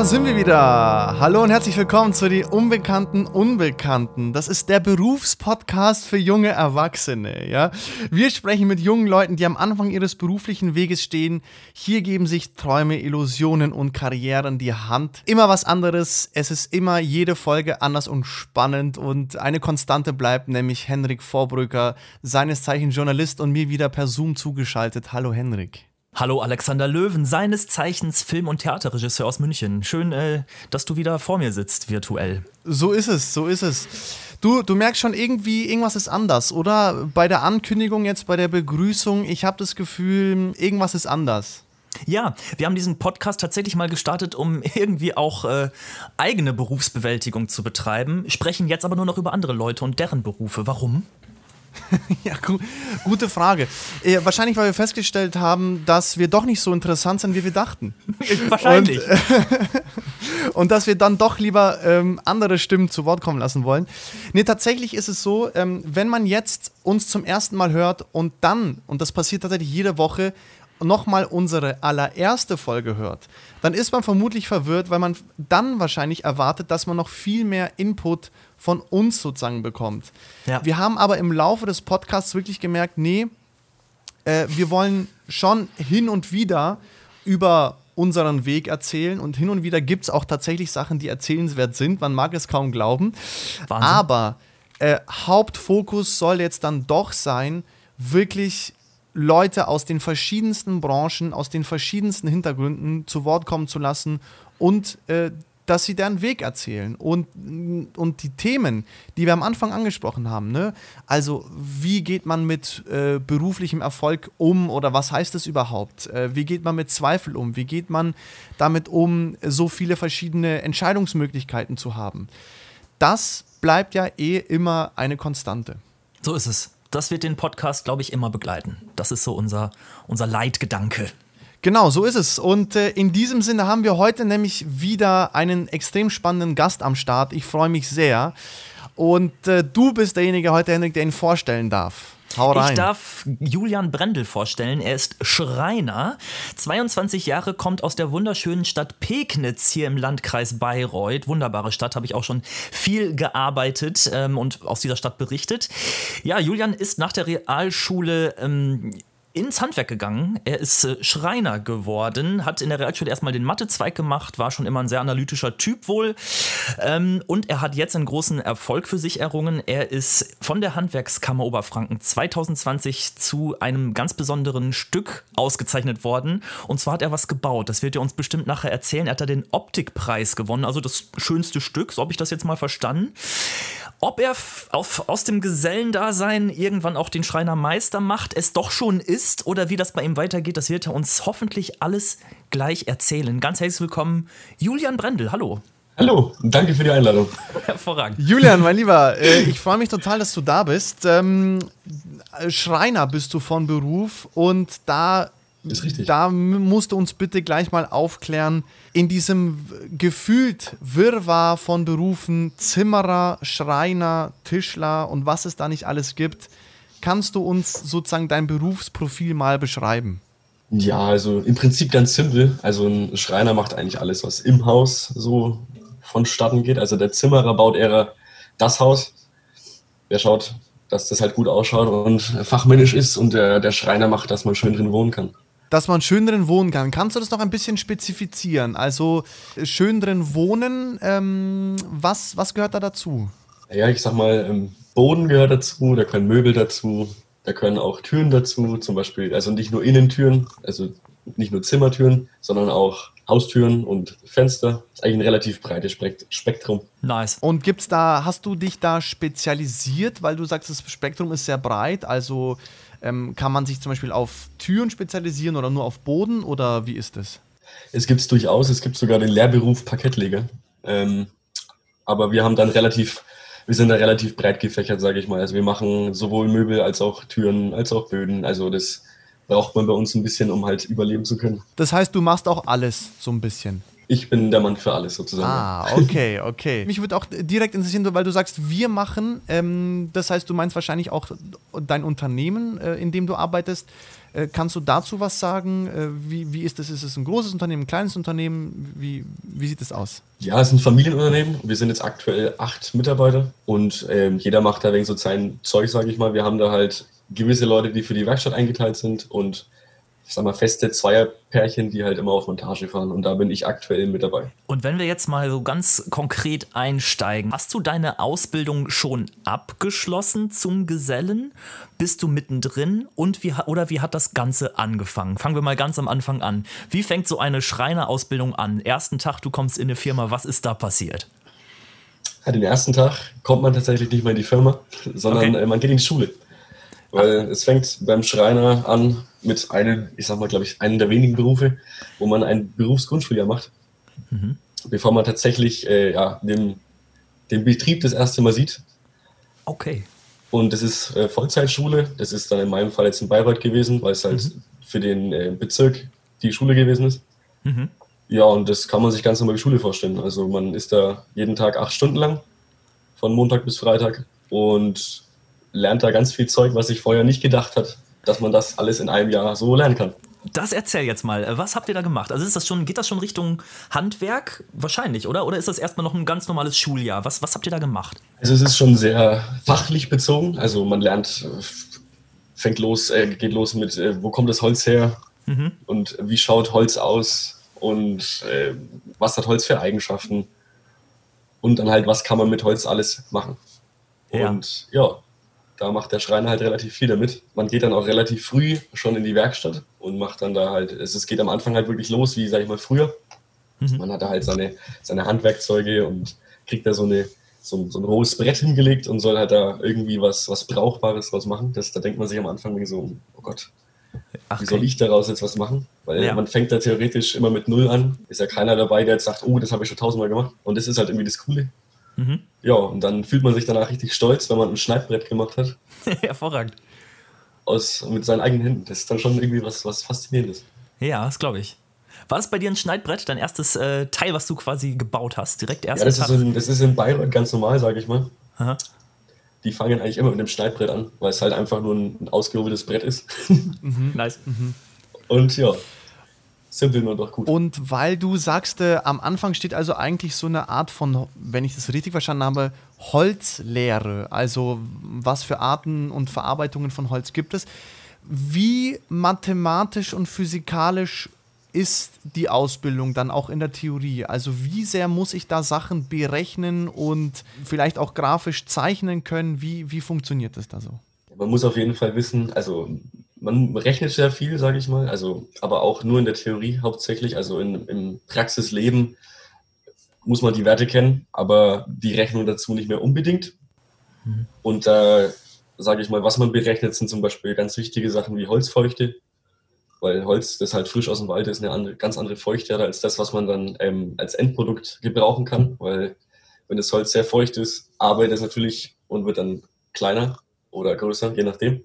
Da sind wir wieder. Hallo und herzlich willkommen zu die Unbekannten Unbekannten. Das ist der Berufspodcast für junge Erwachsene, ja? Wir sprechen mit jungen Leuten, die am Anfang ihres beruflichen Weges stehen. Hier geben sich Träume, Illusionen und Karrieren die Hand. Immer was anderes. Es ist immer jede Folge anders und spannend und eine Konstante bleibt nämlich Henrik Vorbrücker, seines Zeichen Journalist und mir wieder per Zoom zugeschaltet. Hallo Henrik. Hallo Alexander Löwen, seines Zeichens Film- und Theaterregisseur aus München. Schön, äh, dass du wieder vor mir sitzt, virtuell. So ist es, so ist es. Du, du merkst schon irgendwie, irgendwas ist anders, oder? Bei der Ankündigung jetzt, bei der Begrüßung, ich habe das Gefühl, irgendwas ist anders. Ja, wir haben diesen Podcast tatsächlich mal gestartet, um irgendwie auch äh, eigene Berufsbewältigung zu betreiben, sprechen jetzt aber nur noch über andere Leute und deren Berufe. Warum? ja, gu gute Frage. Äh, wahrscheinlich, weil wir festgestellt haben, dass wir doch nicht so interessant sind, wie wir dachten. wahrscheinlich. Und, äh, und, dass wir dann doch lieber ähm, andere Stimmen zu Wort kommen lassen wollen. Nee, tatsächlich ist es so, ähm, wenn man jetzt uns zum ersten Mal hört und dann, und das passiert tatsächlich jede Woche, nochmal unsere allererste Folge hört, dann ist man vermutlich verwirrt, weil man dann wahrscheinlich erwartet, dass man noch viel mehr Input von uns sozusagen bekommt. Ja. Wir haben aber im Laufe des Podcasts wirklich gemerkt, nee, äh, wir wollen schon hin und wieder über unseren Weg erzählen und hin und wieder gibt es auch tatsächlich Sachen, die erzählenswert sind. Man mag es kaum glauben. Wahnsinn. Aber äh, Hauptfokus soll jetzt dann doch sein, wirklich Leute aus den verschiedensten Branchen, aus den verschiedensten Hintergründen zu Wort kommen zu lassen und äh, dass sie deren Weg erzählen und, und die Themen, die wir am Anfang angesprochen haben. Ne? Also, wie geht man mit äh, beruflichem Erfolg um oder was heißt es überhaupt? Äh, wie geht man mit Zweifel um? Wie geht man damit um, so viele verschiedene Entscheidungsmöglichkeiten zu haben? Das bleibt ja eh immer eine Konstante. So ist es. Das wird den Podcast, glaube ich, immer begleiten. Das ist so unser, unser Leitgedanke. Genau, so ist es. Und äh, in diesem Sinne haben wir heute nämlich wieder einen extrem spannenden Gast am Start. Ich freue mich sehr. Und äh, du bist derjenige heute, Henrik, der ihn vorstellen darf. Hau rein. Ich darf Julian Brendel vorstellen. Er ist Schreiner, 22 Jahre, kommt aus der wunderschönen Stadt Pegnitz hier im Landkreis Bayreuth. Wunderbare Stadt, habe ich auch schon viel gearbeitet ähm, und aus dieser Stadt berichtet. Ja, Julian ist nach der Realschule ähm, ins Handwerk gegangen. Er ist äh, Schreiner geworden, hat in der Realschule erstmal den Mathezweig gemacht, war schon immer ein sehr analytischer Typ wohl. Ähm, und er hat jetzt einen großen Erfolg für sich errungen. Er ist von der Handwerkskammer Oberfranken 2020 zu einem ganz besonderen Stück ausgezeichnet worden. Und zwar hat er was gebaut. Das wird er uns bestimmt nachher erzählen. Er hat da den Optikpreis gewonnen, also das schönste Stück, so habe ich das jetzt mal verstanden. Ob er auf, aus dem Gesellendasein irgendwann auch den Schreinermeister macht, es doch schon ist oder wie das bei ihm weitergeht, das wird er uns hoffentlich alles gleich erzählen. Ganz herzlich willkommen, Julian Brendel. Hallo. Hallo, danke für die Einladung. Hervorragend. Julian, mein Lieber, äh, ich freue mich total, dass du da bist. Ähm, Schreiner bist du von Beruf und da ist. Da musst du uns bitte gleich mal aufklären, in diesem gefühlt Wirrwarr von Berufen, Zimmerer, Schreiner, Tischler und was es da nicht alles gibt, kannst du uns sozusagen dein Berufsprofil mal beschreiben? Ja, also im Prinzip ganz simpel. Also ein Schreiner macht eigentlich alles, was im Haus so vonstatten geht. Also der Zimmerer baut eher das Haus. Der schaut, dass das halt gut ausschaut und fachmännisch ist und der, der Schreiner macht, dass man schön drin wohnen kann dass man schön drin wohnen kann. Kannst du das noch ein bisschen spezifizieren? Also schön drin wohnen, ähm, was, was gehört da dazu? Ja, ich sag mal, ähm, Boden gehört dazu, da können Möbel dazu, da können auch Türen dazu, zum Beispiel, also nicht nur Innentüren, also nicht nur Zimmertüren, sondern auch Haustüren und Fenster. Das ist eigentlich ein relativ breites Spektrum. Nice. Und gibt's da, hast du dich da spezialisiert, weil du sagst, das Spektrum ist sehr breit, also ähm, kann man sich zum Beispiel auf Türen spezialisieren oder nur auf Boden oder wie ist das? Es gibt es durchaus, es gibt sogar den Lehrberuf Parkettleger. Ähm, aber wir haben dann relativ, wir sind da relativ breit gefächert, sage ich mal. Also wir machen sowohl Möbel als auch Türen, als auch Böden. Also das braucht man bei uns ein bisschen, um halt überleben zu können. Das heißt, du machst auch alles so ein bisschen. ich bin der Mann für alles sozusagen. Ah, okay, okay. Mich würde auch direkt interessieren, weil du sagst, wir machen, ähm, das heißt, du meinst wahrscheinlich auch dein Unternehmen, äh, in dem du arbeitest. Äh, kannst du dazu was sagen? Äh, wie, wie ist das? Ist es ein großes Unternehmen, ein kleines Unternehmen? Wie, wie sieht es aus? Ja, es ist ein Familienunternehmen. Wir sind jetzt aktuell acht Mitarbeiter und ähm, jeder macht da wegen so sein Zeug, sage ich mal. Wir haben da halt gewisse Leute, die für die Werkstatt eingeteilt sind und ich sag mal, feste Zweierpärchen, die halt immer auf Montage fahren. Und da bin ich aktuell mit dabei. Und wenn wir jetzt mal so ganz konkret einsteigen, hast du deine Ausbildung schon abgeschlossen zum Gesellen? Bist du mittendrin? Und wie, oder wie hat das Ganze angefangen? Fangen wir mal ganz am Anfang an. Wie fängt so eine Schreinerausbildung an? Ersten Tag, du kommst in eine Firma, was ist da passiert? Ja, den ersten Tag kommt man tatsächlich nicht mehr in die Firma, sondern okay. Äh, man geht in die Schule. Weil es fängt beim Schreiner an mit einem, ich sag mal, glaube ich, einem der wenigen Berufe, wo man ein Berufsgrundschuljahr macht, mhm. bevor man tatsächlich äh, ja, den, den Betrieb das erste Mal sieht. Okay. Und das ist äh, Vollzeitschule. Das ist dann in meinem Fall jetzt in Bayreuth gewesen, weil es halt mhm. für den äh, Bezirk die Schule gewesen ist. Mhm. Ja, und das kann man sich ganz normal wie Schule vorstellen. Also man ist da jeden Tag acht Stunden lang, von Montag bis Freitag. Und lernt da ganz viel Zeug, was ich vorher nicht gedacht hat, dass man das alles in einem Jahr so lernen kann. Das erzähl jetzt mal. Was habt ihr da gemacht? Also ist das schon, geht das schon Richtung Handwerk? Wahrscheinlich, oder? Oder ist das erstmal noch ein ganz normales Schuljahr? Was, was habt ihr da gemacht? Also es ist schon sehr fachlich bezogen. Also man lernt, fängt los, äh, geht los mit, äh, wo kommt das Holz her? Mhm. Und wie schaut Holz aus? Und äh, was hat Holz für Eigenschaften? Und dann halt, was kann man mit Holz alles machen? Ja. Und ja, da macht der Schreiner halt relativ viel damit. Man geht dann auch relativ früh schon in die Werkstatt und macht dann da halt, es, geht am Anfang halt wirklich los, wie sag ich mal früher. Mhm. Man hat da halt seine, seine Handwerkzeuge und kriegt da so, eine, so, so ein hohes Brett hingelegt und soll halt da irgendwie was, was Brauchbares draus machen. Das, da denkt man sich am Anfang so, oh Gott, Ach, wie soll ich daraus jetzt was machen? Weil ja. man fängt da theoretisch immer mit Null an. Ist ja keiner dabei, der jetzt sagt, oh, das habe ich schon tausendmal gemacht. Und das ist halt irgendwie das Coole. Mhm. Ja, und dann fühlt man sich danach richtig stolz, wenn man ein Schneidbrett gemacht hat. Hervorragend. Aus, mit seinen eigenen Händen. Das ist dann schon irgendwie was, was Faszinierendes. Ja, das glaube ich. War das bei dir ein Schneidbrett, dein erstes äh, Teil, was du quasi gebaut hast? Direkt erst? Ja, das, Ist in, das ist in Bayreuth ganz normal, sage ich mal. Aha. Die fangen eigentlich immer mit einem Schneidbrett an, weil es halt einfach nur ein, ein ausgehobeltes Brett ist. mhm, nice. Mhm. Und ja, simpel nur doch gut. Und weil du sagst, äh, am Anfang steht also eigentlich so eine Art von, wenn ich das richtig verstanden habe, Holzlehre. Also was für Arten und Verarbeitungen von Holz gibt es. Wie mathematisch und physikalisch ist die Ausbildung dann auch in der Theorie? Also wie sehr muss ich da Sachen berechnen und vielleicht auch grafisch zeichnen können? Wie, wie funktioniert das da so? Man muss auf jeden Fall wissen, also man rechnet sehr viel, sage ich mal, also aber auch nur in der Theorie hauptsächlich, also in, im Praxisleben muss man die Werte kennen, aber die Rechnung dazu nicht mehr unbedingt. Mhm. Und da äh, sage ich mal, was man berechnet, sind zum Beispiel ganz wichtige Sachen wie Holzfeuchte, weil Holz, das halt frisch aus dem Wald ist, eine andere, ganz andere Feuchte hat als das, was man dann ähm, als Endprodukt gebrauchen kann, weil wenn das Holz sehr feucht ist, arbeitet es natürlich und wird dann kleiner oder größer, je nachdem.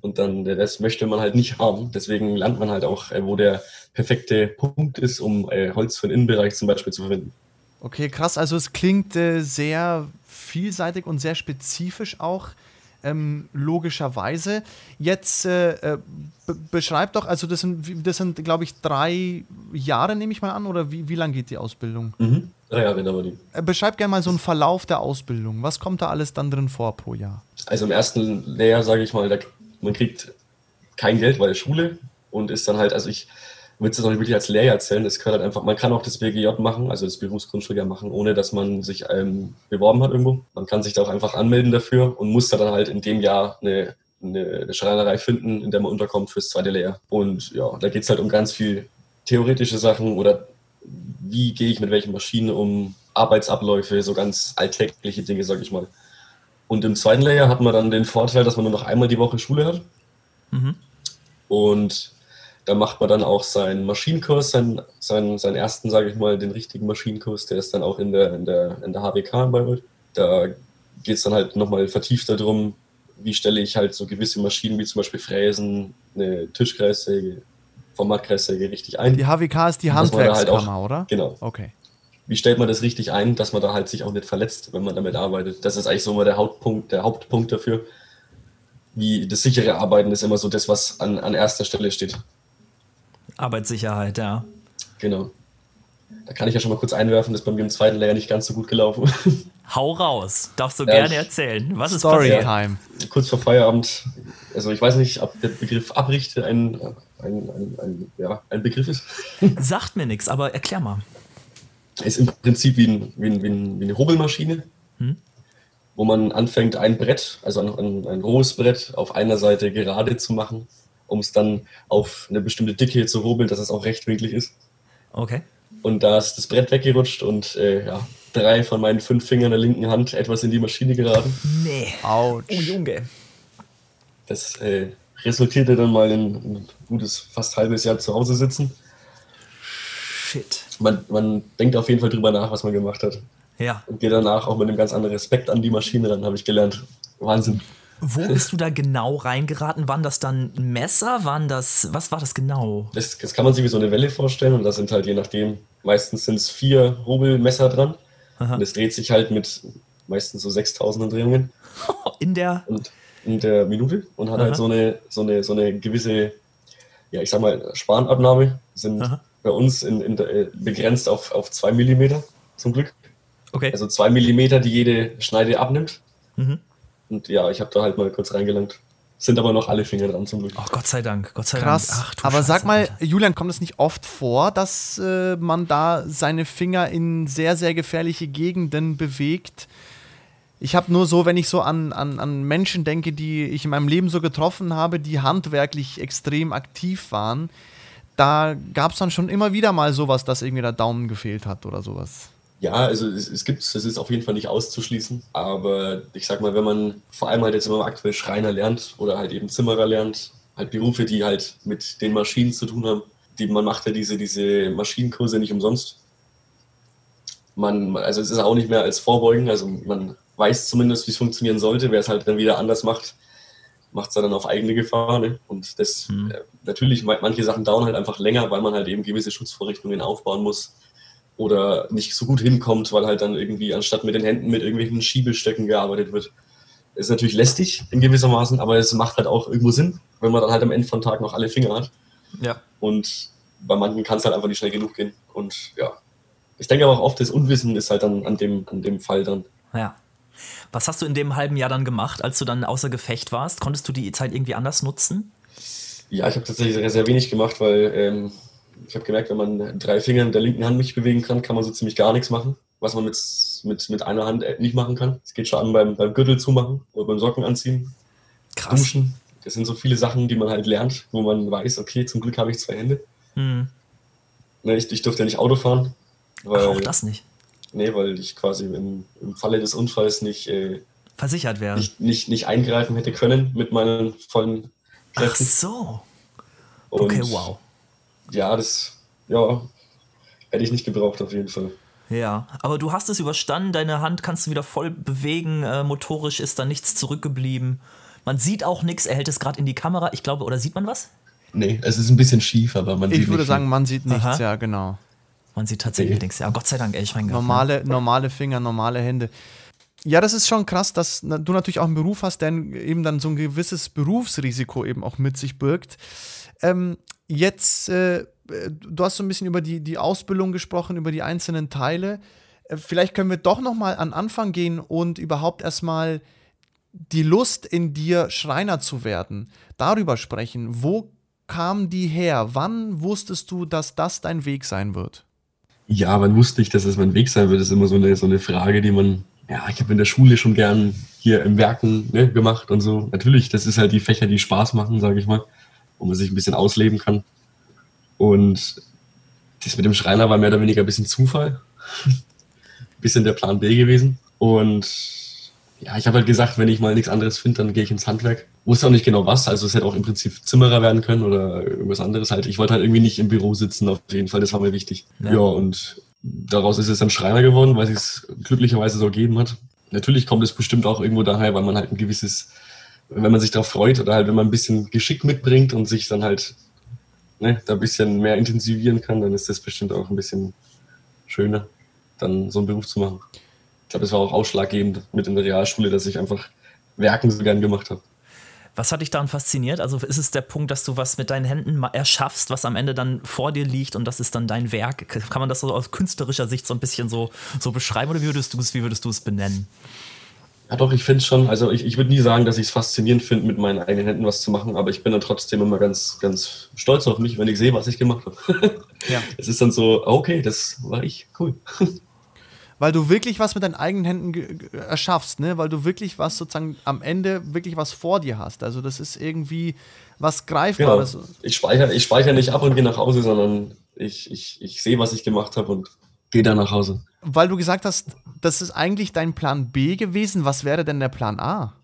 Und dann der Rest möchte man halt nicht haben. Deswegen lernt man halt auch, äh, wo der perfekte Punkt ist, um äh, Holz für den Innenbereich zum Beispiel zu verwenden. Okay, krass. Also es klingt äh, sehr vielseitig und sehr spezifisch auch. Ähm, logischerweise. Jetzt äh, äh beschreib doch, also das sind, das sind glaube ich, drei Jahre, nehme ich mal an, oder wie, wie lang geht die Ausbildung? Mhm. Drei Jahre dauert die. Äh, beschreib gerne mal so einen Verlauf der Ausbildung. Was kommt da alles dann drin vor pro Jahr? Also im ersten Lehrjahr, sage ich mal, da man kriegt kein Geld, weil Schule und ist dann halt, also ich würde es noch nicht wirklich als Lehrjahr zählen, das gehört halt einfach, man kann auch das BGJ machen, also das Berufsgrundschuljahr machen, ohne dass man sich ähm, beworben hat irgendwo. Man kann sich da auch einfach anmelden dafür und muss dann halt in dem Jahr eine, eine, eine Schreinerei finden, in der man unterkommt fürs zweite Lehrjahr. Und ja, da geht es halt um ganz viel theoretische Sachen oder wie gehe ich mit welchen Maschinen um, Arbeitsabläufe, so ganz alltägliche Dinge, sag ich mal. Und im zweiten Layer hat man dann den Vorteil, dass man nur noch einmal die Woche Schule hat. Mhm. Und da macht man dann auch seinen Maschinenkurs, seinen, seinen, seinen ersten, sage ich mal, den richtigen Maschinenkurs, der ist dann auch in der, in der, in der HWK in Bayreuth. Da geht es dann halt nochmal vertieft darum, wie stelle ich halt so gewisse Maschinen wie zum Beispiel Fräsen, eine Tischkreissäge, Formatkreissäge richtig ein. Die HWK ist die da halt Handwerkskammer, auch- oder? Genau. Okay. Wie stellt man das richtig ein, dass man da halt sich auch nicht verletzt, wenn man damit arbeitet? Das ist eigentlich so immer der Hauptpunkt, der Hauptpunkt dafür. Wie das sichere Arbeiten ist immer so das, was an, an erster Stelle steht. Arbeitssicherheit, ja. Genau. Da kann ich ja schon mal kurz einwerfen, das ist bei mir im zweiten Lehrjahr nicht ganz so gut gelaufen. Hau raus. Darfst du Ja, gerne erzählen. Was ist passiert? Storytime. kurz vor Feierabend, also ich weiß nicht, ob der Begriff Abrichte ein, ein, ein, ein, ja, ein Begriff ist. Sagt mir nichts, aber erklär mal. Ist im Prinzip wie, ein, wie, ein, wie, ein, wie eine Hobelmaschine, Hm? wo man anfängt, ein Brett, also ein, ein, ein rohes Brett, auf einer Seite gerade zu machen, um es dann auf eine bestimmte Dicke zu hobeln, dass es auch rechtwinklig ist. Okay. Und da ist das Brett weggerutscht und äh, ja, drei von meinen fünf Fingern der linken Hand etwas in die Maschine geraten. Nee. Autsch. Oh Junge. Das äh, resultierte dann mal in ein gutes, fast halbes Jahr zu Hause sitzen. Shit. Man, man denkt auf jeden Fall drüber nach, was man gemacht hat. Ja. Und geht danach auch mit einem ganz anderen Respekt an die Maschine ran, habe ich gelernt. Wahnsinn. Wo bist du da genau reingeraten? Waren das dann Messer? Waren das, was war das genau? Das, das kann man sich wie so eine Welle vorstellen und da sind halt je nachdem, meistens sind es vier Hobelmesser dran. Aha. Und es dreht sich halt mit meistens so 6000 Drehungen In der, und in der Minute und hat Aha. halt so eine, so, eine, so eine gewisse, ja, ich sag mal, Spanabnahme sind Aha. Bei uns in, in der, äh, begrenzt auf, auf zwei Millimeter, zum Glück. okay. Also zwei Millimeter, die jede Schneide abnimmt. Mhm. Und ja, ich habe da halt mal kurz reingelangt. Sind aber noch alle Finger dran zum Glück. Oh, Gott sei Dank, Gott sei Krass. Dank. Ach, Aber Scheiße, sag mal, Alter. Julian, kommt es nicht oft vor, dass äh, man da seine Finger in sehr, sehr gefährliche Gegenden bewegt? Ich habe nur so, wenn ich so an, an, an Menschen denke, die ich in meinem Leben so getroffen habe, die handwerklich extrem aktiv waren, da gab es dann schon immer wieder mal sowas, dass irgendwie der Daumen gefehlt hat oder sowas. Ja, also es, es gibt es ist auf jeden Fall nicht auszuschließen. Aber ich sag mal, wenn man vor allem halt jetzt immer aktuell Schreiner lernt oder halt eben Zimmerer lernt, halt Berufe, die halt mit den Maschinen zu tun haben, die, man macht ja diese, diese Maschinenkurse nicht umsonst. Man, also es ist auch nicht mehr als Vorbeugen, also man weiß zumindest, wie es funktionieren sollte. Wer es halt dann wieder anders macht, macht es dann auf eigene Gefahr. Ne? Und das Hm. äh, natürlich, ma- manche Sachen dauern halt einfach länger, weil man halt eben gewisse Schutzvorrichtungen aufbauen muss oder nicht so gut hinkommt, weil halt dann irgendwie anstatt mit den Händen mit irgendwelchen Schiebestöcken gearbeitet wird. Ist natürlich lästig in gewissermaßen, aber es macht halt auch irgendwo Sinn, wenn man dann halt am Ende von Tag noch alle Finger hat. Ja. Und bei manchen kann es halt einfach nicht schnell genug gehen. Und ja, ich denke aber auch oft, das Unwissen ist halt dann an dem, an dem Fall dann. Ja. Was hast du in dem halben Jahr dann gemacht, als du dann außer Gefecht warst? Konntest du die Zeit irgendwie anders nutzen? Ja, ich habe tatsächlich sehr, sehr wenig gemacht, weil ähm, ich habe gemerkt, wenn man drei Finger in der linken Hand nicht bewegen kann, kann man so ziemlich gar nichts machen, was man mit, mit, mit einer Hand äh, nicht machen kann. Es geht schon an beim, beim Gürtel zumachen oder beim Socken anziehen, Krass. duschen. Das sind so viele Sachen, die man halt lernt, wo man weiß, okay, zum Glück habe ich zwei Hände. Hm. Ne, ich, ich durfte ja nicht Auto fahren, weil, Ach, auch das nicht. Nee, weil ich quasi im, im Falle des Unfalls nicht, äh, Versichert werden. nicht, nicht, nicht eingreifen hätte können mit meinen vollen Ach Kräften. so. Okay, Und wow. Ja, das ja, hätte ich nicht gebraucht auf jeden Fall. Ja, aber du hast es überstanden, deine Hand kannst du wieder voll bewegen, äh, motorisch ist da nichts zurückgeblieben. Man sieht auch nichts, er hält es gerade in die Kamera, ich glaube, oder sieht man was? Nee, es ist ein bisschen schief, aber man Ich sieht würde nicht sagen, man sieht nichts, Aha. ja, genau. Man sieht tatsächlich Nee. nichts. Ja, Gott sei Dank, ey, ich mein Normale, normale Finger, normale Hände. Ja, das ist schon krass, dass du natürlich auch einen Beruf hast, der eben dann so ein gewisses Berufsrisiko eben auch mit sich birgt. Ähm, jetzt, äh, du hast so ein bisschen über die, die Ausbildung gesprochen, über die einzelnen Teile. Äh, vielleicht können wir doch noch mal an Anfang gehen und überhaupt erstmal die Lust in dir, Schreiner zu werden, darüber sprechen. Wo kam die her? Wann wusstest du, dass das dein Weg sein wird? Ja, wann wusste ich, dass es mein Weg sein wird? Das ist immer so eine, so eine Frage, die man, ja, ich habe in der Schule schon gern hier im Werken ne, gemacht und so. Natürlich, das ist halt die Fächer, die Spaß machen, sage ich mal, wo man sich ein bisschen ausleben kann. Und das mit dem Schreiner war mehr oder weniger ein bisschen Zufall. ein bisschen der Plan B gewesen. Und ja, ich habe halt gesagt, wenn ich mal nichts anderes finde, dann gehe ich ins Handwerk. Wusste auch nicht genau was, also es hätte auch im Prinzip Zimmerer werden können oder irgendwas anderes halt. Ich wollte halt irgendwie nicht im Büro sitzen, auf jeden Fall, das war mir wichtig. Ja. Ja, und daraus ist es dann Schreiner geworden, weil es glücklicherweise so gegeben hat. Natürlich kommt es bestimmt auch irgendwo daher, weil man halt ein gewisses, wenn man sich darauf freut oder halt wenn man ein bisschen Geschick mitbringt und sich dann halt ne, da ein bisschen mehr intensivieren kann, dann ist das bestimmt auch ein bisschen schöner, dann so einen Beruf zu machen. Ich glaube, das war auch ausschlaggebend mit in der Realschule, dass ich einfach Werken so gern gemacht habe. Was hat dich daran fasziniert? Also ist es der Punkt, dass du was mit deinen Händen erschaffst, was am Ende dann vor dir liegt und das ist dann dein Werk? Kann man das so aus künstlerischer Sicht so ein bisschen so, so beschreiben oder wie würdest du es, wie würdest du es benennen? Ja, doch, ich finde es schon. Also, ich, ich würde nie sagen, dass ich es faszinierend finde, mit meinen eigenen Händen was zu machen, aber ich bin dann trotzdem immer ganz, ganz stolz auf mich, wenn ich sehe, was ich gemacht habe. ja. Es ist dann so, okay, das war ich, cool. weil du wirklich was mit deinen eigenen Händen erschaffst, ne? Weil du wirklich was sozusagen am Ende wirklich was vor dir hast. Also das ist irgendwie was Greifbares. Genau. Ich speichere ich speicher nicht ab und gehe nach Hause, sondern ich, ich, ich sehe, was ich gemacht habe und gehe dann nach Hause. Weil du gesagt hast, das ist eigentlich dein Plan B gewesen. Was wäre denn der Plan A?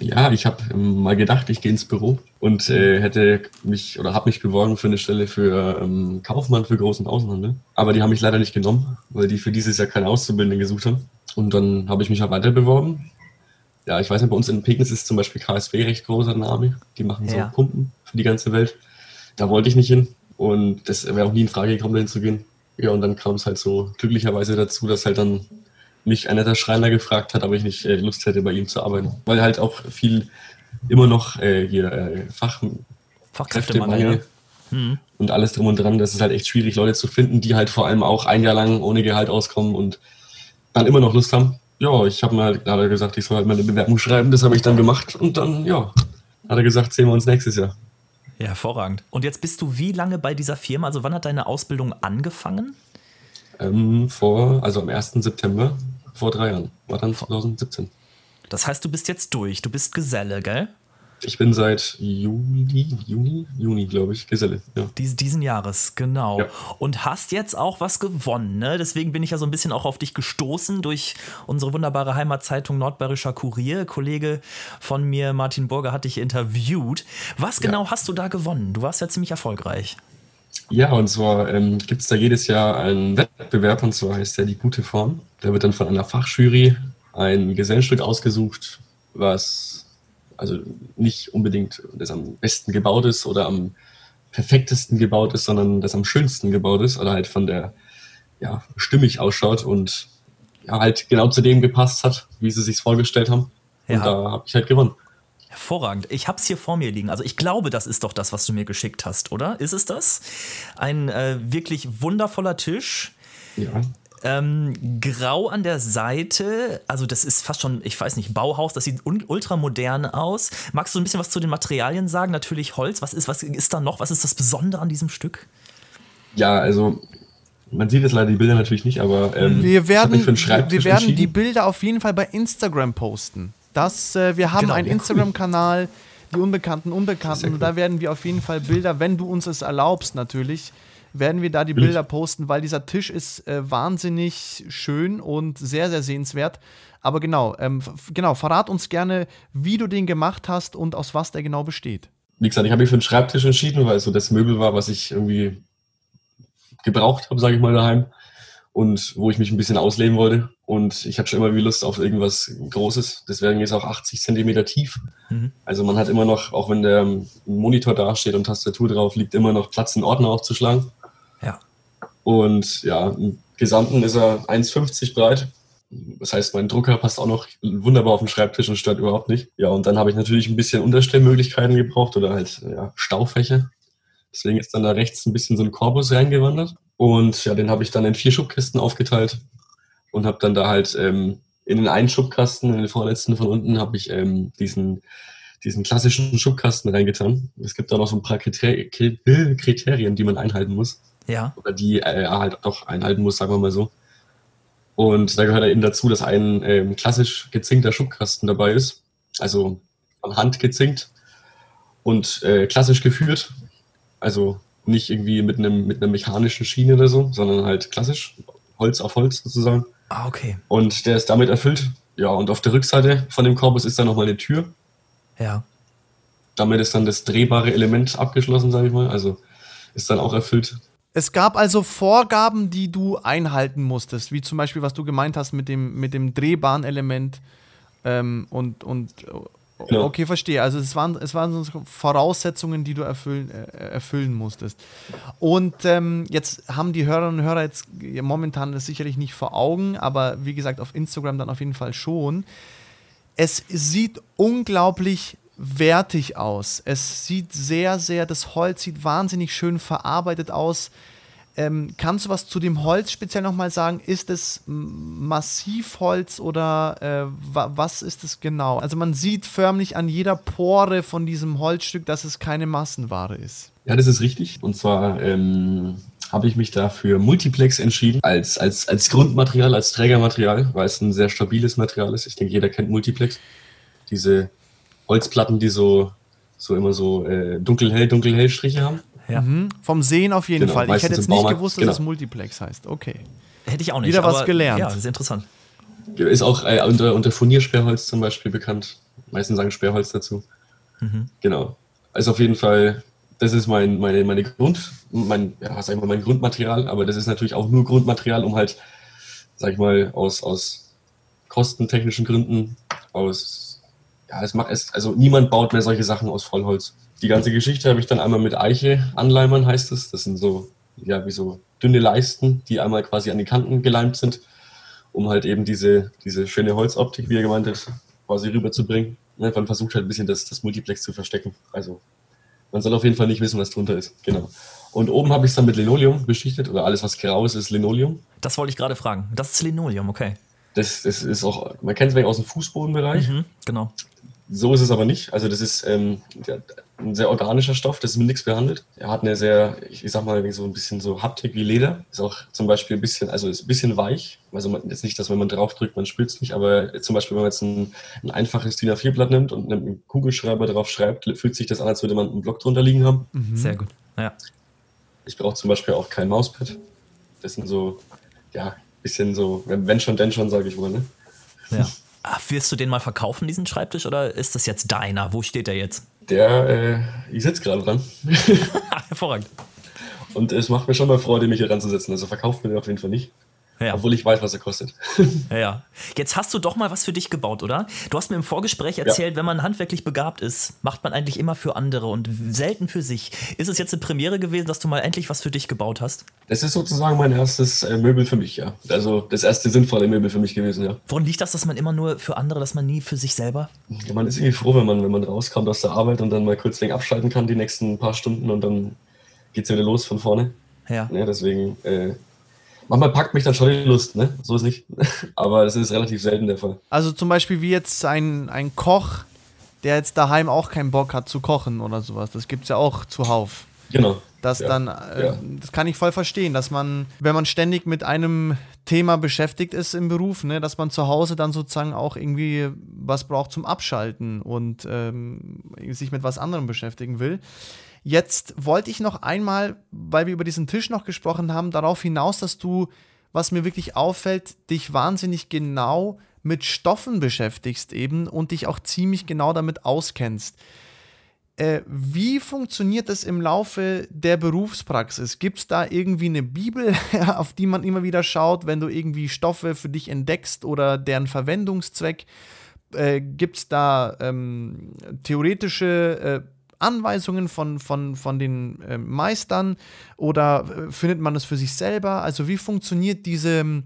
Ja, ich habe mal gedacht, ich gehe ins Büro und äh, hätte mich oder habe mich beworben für eine Stelle für ähm, Kaufmann für großen Außenhandel. Aber die haben mich leider nicht genommen, weil die für dieses Jahr keine Auszubildenden gesucht haben. Und dann habe ich mich halt weiter beworben. Ja, ich weiß nicht, bei uns in Pegnitz ist zum Beispiel KSW recht großer Name. Die machen so ja. Pumpen für die ganze Welt. Da wollte ich nicht hin und das wäre auch nie in Frage gekommen, dahin zu gehen. Ja, und dann kam es halt so glücklicherweise dazu, dass halt dann mich einer der Schreiner gefragt hat, ob ich nicht äh, Lust hätte, bei ihm zu arbeiten. Weil halt auch viel immer noch äh, hier äh, Fach, Fachkräftemangel mhm. und alles drum und dran. Das ist halt echt schwierig, Leute zu finden, die halt vor allem auch ein Jahr lang ohne Gehalt auskommen und dann immer noch Lust haben. Ja, ich habe mir halt gesagt, ich soll halt meine Bewerbung schreiben. Das habe ich dann gemacht und dann, ja, hat er gesagt, sehen wir uns nächstes Jahr. Ja, hervorragend. Und jetzt bist du wie lange bei dieser Firma? Also wann hat deine Ausbildung angefangen? Ähm, vor, also am 1. September vor drei Jahren. War dann 2017. Das heißt, du bist jetzt durch. Du bist Geselle, gell? Ich bin seit Juli, Juni, Juni, glaube ich, Geselle. Ja. Dies, diesen Jahres, genau. Ja. Und hast jetzt auch was gewonnen, ne? Deswegen bin ich ja so ein bisschen auch auf dich gestoßen durch unsere wunderbare Heimatzeitung Nordbayerischer Kurier. Kollege von mir, Martin Burger, hat dich interviewt. Was genau ja. hast du da gewonnen? Du warst ja ziemlich erfolgreich. Ja, und zwar ähm, gibt es da jedes Jahr einen Wettbewerb, und zwar heißt der die gute Form. Da wird dann von einer Fachjury ein Gesellenstück ausgesucht, was also nicht unbedingt das am besten gebaut ist oder am perfektesten gebaut ist, sondern das am schönsten gebaut ist oder halt von der ja, stimmig ausschaut und ja, halt genau zu dem gepasst hat, wie sie sich vorgestellt haben. Ja. Und da habe ich halt gewonnen. Hervorragend. Ich habe es hier vor mir liegen. Also ich glaube, das ist doch das, was du mir geschickt hast, oder? Ist es das? Ein äh, wirklich wundervoller Tisch. Ja. Ähm, grau an der Seite, also das ist fast schon, ich weiß nicht, Bauhaus, das sieht ultra modern aus. Magst du ein bisschen was zu den Materialien sagen? Natürlich Holz. Was ist, was ist da noch? Was ist das Besondere an diesem Stück? Ja, also man sieht jetzt leider die Bilder natürlich nicht, aber ähm, wir werden, wir werden die Bilder auf jeden Fall bei Instagram posten. Das, äh, wir haben genau, einen ja, Instagram-Kanal, die Unbekannten, Unbekannten. Cool. Da werden wir auf jeden Fall Bilder, wenn du uns es erlaubst, natürlich, werden wir da die Bilder posten, weil dieser Tisch ist äh, wahnsinnig schön und sehr, sehr sehenswert. Aber genau, ähm, genau, verrat uns gerne, wie du den gemacht hast und aus was der genau besteht. Wie gesagt, ich habe mich für einen Schreibtisch entschieden, weil es so das Möbel war, was ich irgendwie gebraucht habe, sage ich mal, daheim und wo ich mich ein bisschen ausleben wollte. Und ich hatte schon immer wie Lust auf irgendwas Großes. Deswegen ist auch 80 Zentimeter tief. Mhm. Also man hat immer noch, auch wenn der Monitor dasteht und Tastatur drauf liegt, immer noch Platz, einen Ordner aufzuschlagen. Und ja, im Gesamten ist er 1,50 breit. Das heißt, mein Drucker passt auch noch wunderbar auf den Schreibtisch und stört überhaupt nicht. Ja, und dann habe ich natürlich ein bisschen Unterstellmöglichkeiten gebraucht oder halt ja, Staufächer. Deswegen ist dann da rechts ein bisschen so ein Korbus reingewandert. Und ja, den habe ich dann in vier Schubkästen aufgeteilt und habe dann da halt ähm, in den einen Schubkasten, in den vorletzten von unten, habe ich ähm, diesen, diesen klassischen Schubkasten reingetan. Es gibt da noch so ein paar Kriterien, die man einhalten muss. Ja. Oder die er halt doch einhalten muss, sagen wir mal so. Und da gehört eben dazu, dass ein ähm, klassisch gezinkter Schubkasten dabei ist. Also von Hand gezinkt und äh, klassisch geführt. Also nicht irgendwie mit einem mit einer mechanischen Schiene oder so, sondern halt klassisch, Holz auf Holz sozusagen. Ah, okay. Und der ist damit erfüllt. Ja, und auf der Rückseite von dem Korpus ist dann nochmal eine Tür. Ja. Damit ist dann das drehbare Element abgeschlossen, sage ich mal. Also ist dann auch erfüllt. Es gab also Vorgaben, die du einhalten musstest, wie zum Beispiel, was du gemeint hast mit dem, mit dem drehbaren Element ähm, und, und Genau. Okay, verstehe. Also es waren, es waren so Voraussetzungen, die du erfüllen, äh, erfüllen musstest. Und ähm, jetzt haben die Hörerinnen und Hörer jetzt momentan das sicherlich nicht vor Augen, aber wie gesagt, auf Instagram dann auf jeden Fall schon. Es sieht unglaublich wertig aus. Es sieht sehr, sehr, das Holz sieht wahnsinnig schön verarbeitet aus. Ähm, kannst du was zu dem Holz speziell nochmal sagen? Ist es Massivholz oder äh, wa was ist es genau? Also man sieht förmlich an jeder Pore von diesem Holzstück, dass es keine Massenware ist. Ja, das ist richtig. Und zwar ähm, habe ich mich da für Multiplex entschieden, als, als, als Grundmaterial, als Trägermaterial, weil es ein sehr stabiles Material ist. Ich denke, jeder kennt Multiplex. Diese Holzplatten, die so, so immer so äh, dunkelhell, dunkelhell Striche haben. Ja. Mhm. Vom Sehen auf jeden genau, Fall. Ich hätte jetzt nicht gewusst, dass genau. es Multiplex heißt. Okay. Hätte ich auch nicht. Wieder was gelernt. Ja, das ist interessant. Ist auch äh, unter, unter Furniersperrholz zum Beispiel bekannt. Meistens sagen Sperrholz dazu. Mhm. Genau. Also auf jeden Fall, das ist mein, meine, meine Grund, mein, ja, sag ich mal, mein Grundmaterial, aber das ist natürlich auch nur Grundmaterial, um halt, sag ich mal, aus, aus kostentechnischen Gründen, aus, ja, es macht es, also niemand baut mehr solche Sachen aus Vollholz die ganze Geschichte habe ich dann einmal mit Eiche anleimern, heißt es. Das sind so, ja, wie so dünne Leisten, die einmal quasi an die Kanten geleimt sind, um halt eben diese, diese schöne Holzoptik, wie er gemeint hat, quasi rüberzubringen. Ne, man versucht halt ein bisschen das, das Multiplex zu verstecken. Also man soll auf jeden Fall nicht wissen, was drunter ist. Genau. Und oben habe ich es dann mit Linoleum beschichtet oder alles, was grau ist, ist Linoleum. Das wollte ich gerade fragen. Das ist Linoleum, okay. Das, das ist auch, man kennt es aus dem Fußbodenbereich. Mhm, genau. So ist es aber nicht. Also das ist ähm, ein sehr organischer Stoff, das ist mit nichts behandelt. Er hat eine sehr, ich sag mal, so ein bisschen so Haptik wie Leder. Ist auch zum Beispiel ein bisschen, also ist ein bisschen weich. Also man, jetzt nicht, dass wenn man draufdrückt, man spürt es nicht, aber zum Beispiel, wenn man jetzt ein, ein einfaches DIN A4-Blatt nimmt und mit einem Kugelschreiber drauf schreibt, fühlt sich das an, als würde man einen Block drunter liegen haben. Mhm. Sehr gut. Ja. Ich brauche zum Beispiel auch kein Mauspad. Das sind so, ja, bisschen so, wenn schon, denn schon, sage ich wohl, ne? Ja. Ah, wirst du den mal verkaufen, diesen Schreibtisch, oder ist das jetzt deiner? Wo steht der jetzt? Der, äh, ich sitze gerade dran. Hervorragend. Und es macht mir schon mal Freude, mich hier ranzusetzen. Also verkauft mir den auf jeden Fall nicht. Ja. Obwohl ich weiß, was er kostet. Ja. Jetzt hast du doch mal was für dich gebaut, oder? Du hast mir im Vorgespräch erzählt, ja. wenn man handwerklich begabt ist, macht man eigentlich immer für andere und selten für sich. Ist es jetzt eine Premiere gewesen, dass du mal endlich was für dich gebaut hast? Das ist sozusagen mein erstes äh, Möbel für mich, ja. Also das erste sinnvolle Möbel für mich gewesen, ja. Woran liegt das, dass man immer nur für andere, dass man nie für sich selber? Ja, man ist irgendwie froh, wenn man, wenn man rauskommt aus der Arbeit und dann mal kurz den abschalten kann, die nächsten paar Stunden und dann geht es wieder los von vorne. Ja. ja deswegen. Äh, manchmal packt mich dann schon die Lust, ne? So ist nicht. Aber es ist relativ selten der Fall. Also zum Beispiel wie jetzt ein, ein Koch, der jetzt daheim auch keinen Bock hat zu kochen oder sowas. Das gibt es ja auch zuhauf. Genau. Das ja. dann, äh, ja. das kann ich voll verstehen, dass man, wenn man ständig mit einem Thema beschäftigt ist im Beruf, ne, dass man zu Hause dann sozusagen auch irgendwie was braucht zum Abschalten und ähm, sich mit was anderem beschäftigen will. Jetzt wollte ich noch einmal, weil wir über diesen Tisch noch gesprochen haben, darauf hinaus, dass du, was mir wirklich auffällt, dich wahnsinnig genau mit Stoffen beschäftigst eben und dich auch ziemlich genau damit auskennst. Äh, wie funktioniert das im Laufe der Berufspraxis? Gibt es da irgendwie eine Bibel, auf die man immer wieder schaut, wenn du irgendwie Stoffe für dich entdeckst oder deren Verwendungszweck? Äh, Gibt es da ähm, theoretische äh, Anweisungen von, von, von den äh, Meistern oder äh, findet man das für sich selber? Also wie funktioniert diese,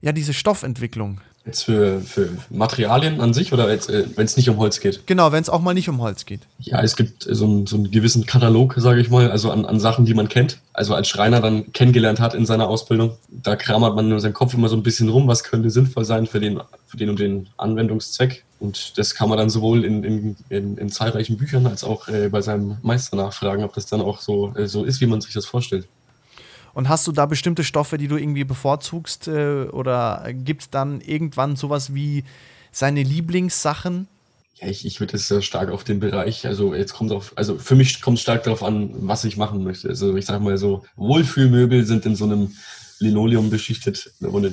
ja, diese Stoffentwicklung? Jetzt für, für Materialien an sich oder äh, wenn es nicht um Holz geht? Genau, wenn es auch mal nicht um Holz geht. Ja, es gibt so einen, so einen gewissen Katalog, sage ich mal, also an, an Sachen, die man kennt, also als Schreiner dann kennengelernt hat in seiner Ausbildung. Da kramert man in seinem Kopf immer so ein bisschen rum, was könnte sinnvoll sein für den, für den und den Anwendungszweck. Und das kann man dann sowohl in, in, in, in zahlreichen Büchern als auch äh, bei seinem Meister nachfragen, ob das dann auch so, äh, so ist, wie man sich das vorstellt. Und hast du da bestimmte Stoffe, die du irgendwie bevorzugst? Äh, oder gibt es dann irgendwann sowas wie seine Lieblingssachen? Ja, ich, ich würde es sehr stark auf den Bereich, also jetzt kommt auf, also für mich kommt es stark darauf an, was ich machen möchte. Also ich sag mal so, Wohlfühlmöbel sind in so einem Linoleum beschichtet. Und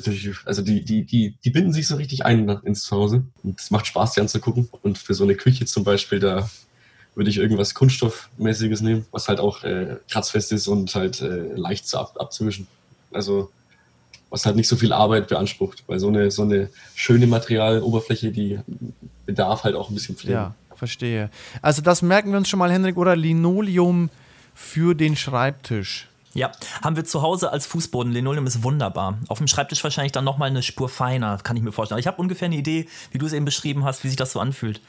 also die, die, die, die binden sich so richtig ein ins Zuhause. Und es macht Spaß, die anzugucken. Und für so eine Küche zum Beispiel, da würde ich irgendwas Kunststoffmäßiges nehmen, was halt auch äh, kratzfest ist und halt äh, leicht zu ab, abzuwischen. Also was halt nicht so viel Arbeit beansprucht, weil so eine, so eine schöne Materialoberfläche, die bedarf halt auch ein bisschen Pflege. Ja, Verstehe. Also das merken wir uns schon mal, Henrik, oder Linoleum für den Schreibtisch. Ja, haben wir zu Hause als Fußboden. Linoleum ist wunderbar. Auf dem Schreibtisch wahrscheinlich dann nochmal eine Spur feiner, kann ich mir vorstellen. ich habe ungefähr eine Idee, wie du es eben beschrieben hast, wie sich das so anfühlt.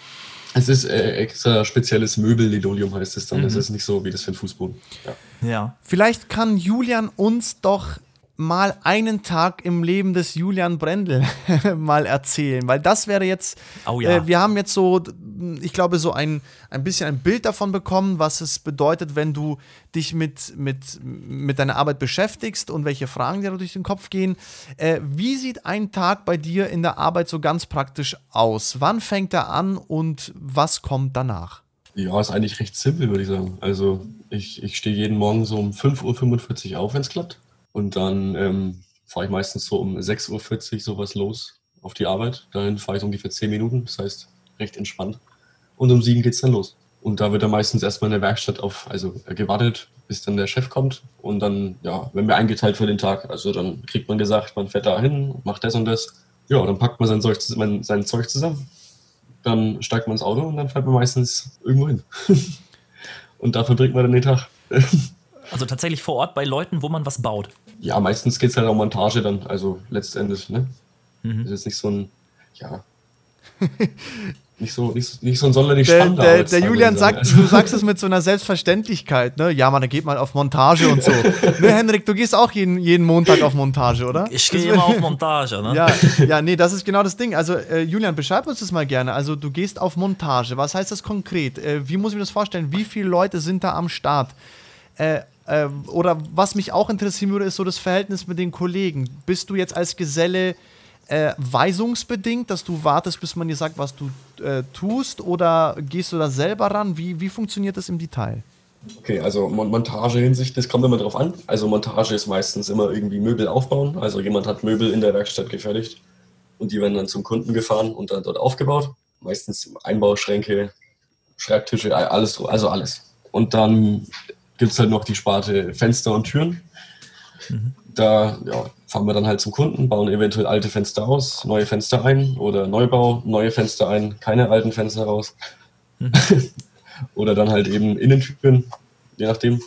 Es ist äh, extra spezielles Möbel-Linoleum, heißt es dann. Mhm. Es ist nicht so wie das für den Fußboden. Ja. ja. Vielleicht kann Julian uns doch mal einen Tag im Leben des Julian Brendel mal erzählen, weil das wäre jetzt, oh ja. äh, wir haben jetzt so, ich glaube, so ein, ein bisschen ein Bild davon bekommen, was es bedeutet, wenn du dich mit, mit, mit deiner Arbeit beschäftigst und welche Fragen dir durch den Kopf gehen. Äh, wie sieht ein Tag bei dir in der Arbeit so ganz praktisch aus? Wann fängt er an und was kommt danach? Ja, ist eigentlich recht simpel, würde ich sagen. Also ich, ich stehe jeden Morgen so um 5.45 Uhr auf, wenn es klappt. Und dann ähm, fahre ich meistens so um 6.40 Uhr sowas los auf die Arbeit. Dahin fahre ich ungefähr 10 Minuten, das heißt recht entspannt. Und um 7 geht es dann los. Und da wird dann meistens erstmal in der Werkstatt auf, also äh, gewartet, bis dann der Chef kommt. Und dann, ja, wenn wir eingeteilt für den Tag. Also dann kriegt man gesagt, man fährt da hin, macht das und das. Ja, dann packt man sein Zeug, sein Zeug zusammen. Dann steigt man ins Auto und dann fährt man meistens irgendwo hin. und da verbringt man dann den Tag. Also tatsächlich vor Ort bei Leuten, wo man was baut. Ja, meistens geht es halt um Montage dann, also letztendlich, ne? Mhm. Das ist nicht so ein, ja. nicht so, nicht, nicht so ein sonderlich der, spannender Der, der Julian sagt, also. du sagst es mit so einer Selbstverständlichkeit, ne? Ja, man, da geht man auf Montage und so. ne, Henrik, du gehst auch jeden, jeden Montag auf Montage, oder? Ich gehe immer auf Montage, ne? Ja, ja, nee, das ist genau das Ding. Also, äh, Julian, beschreib uns das mal gerne. Also, du gehst auf Montage. Was heißt das konkret? Äh, wie muss ich mir das vorstellen? Wie viele Leute sind da am Start? Äh, äh, oder was mich auch interessieren würde, ist so das Verhältnis mit den Kollegen. Bist du jetzt als Geselle äh, weisungsbedingt, dass du wartest, bis man dir sagt, was du äh, tust? Oder gehst du da selber ran? Wie, wie funktioniert das im Detail? Okay, also Montage Hinsicht, das kommt immer drauf an. Also Montage ist meistens immer irgendwie Möbel aufbauen. Also jemand hat Möbel in der Werkstatt gefertigt und die werden dann zum Kunden gefahren und dann dort aufgebaut. Meistens Einbauschränke, Schreibtische, alles, also alles. Und dann gibt es halt noch die Sparte Fenster und Türen. Mhm. Da ja, fahren wir dann halt zum Kunden, bauen eventuell alte Fenster aus, neue Fenster ein oder Neubau, neue Fenster ein, keine alten Fenster raus. Mhm. oder dann halt eben Innentüren, je nachdem,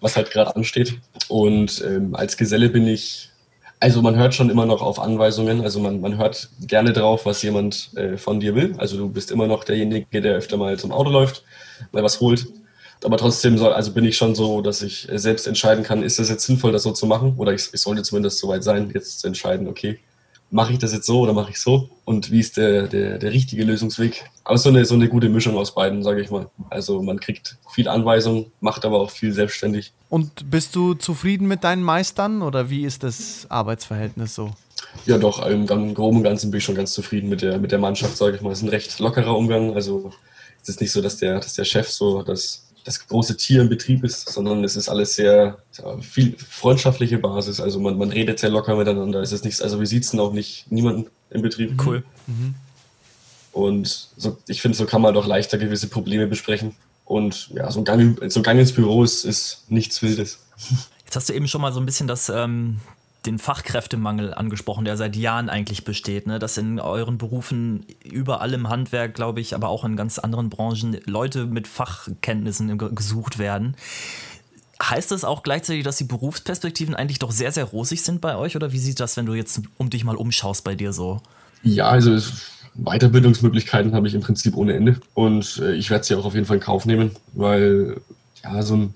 was halt gerade ansteht. Und ähm, als Geselle bin ich, also man hört schon immer noch auf Anweisungen, also man, man hört gerne drauf, was jemand äh, von dir will. Also du bist immer noch derjenige, der öfter mal zum Auto läuft, mal was holt aber trotzdem soll, also bin ich schon so, dass ich selbst entscheiden kann, ist das jetzt sinnvoll, das so zu machen? Oder ich, ich sollte zumindest so weit sein, jetzt zu entscheiden, okay, mache ich das jetzt so oder mache ich so? Und wie ist der, der, der richtige Lösungsweg? Aber so eine, so eine gute Mischung aus beiden, sage ich mal. Also man kriegt viel Anweisung, macht aber auch viel selbstständig. Und bist du zufrieden mit deinen Meistern oder wie ist das Arbeitsverhältnis so? Ja, doch, im Groben und Ganzen bin ich schon ganz zufrieden mit der, mit der Mannschaft, sage ich mal. Es ist ein recht lockerer Umgang. Also es ist nicht so, dass der, dass der Chef so das das große Tier im Betrieb ist, sondern es ist alles sehr viel freundschaftliche Basis. Also man, man redet sehr locker miteinander. Es ist nichts, also wir sitzen auch nicht niemanden im Betrieb. Cool. Mhm. Und so, ich finde, so kann man doch leichter gewisse Probleme besprechen. Und ja, so ein Gang, so ein Gang ins Büro ist, ist nichts Wildes. Jetzt hast du eben schon mal so ein bisschen das ähm, den Fachkräftemangel angesprochen, der seit Jahren eigentlich besteht. Ne? Dass in euren Berufen überall im Handwerk, glaube ich, aber auch in ganz anderen Branchen Leute mit Fachkenntnissen gesucht werden. Heißt das auch gleichzeitig, dass die Berufsperspektiven eigentlich doch sehr, sehr rosig sind bei euch? Oder wie sieht das, wenn du jetzt um dich mal umschaust bei dir so? Ja, also Weiterbildungsmöglichkeiten habe ich im Prinzip ohne Ende. Und äh, ich werde sie auch auf jeden Fall in Kauf nehmen, weil ja, so ein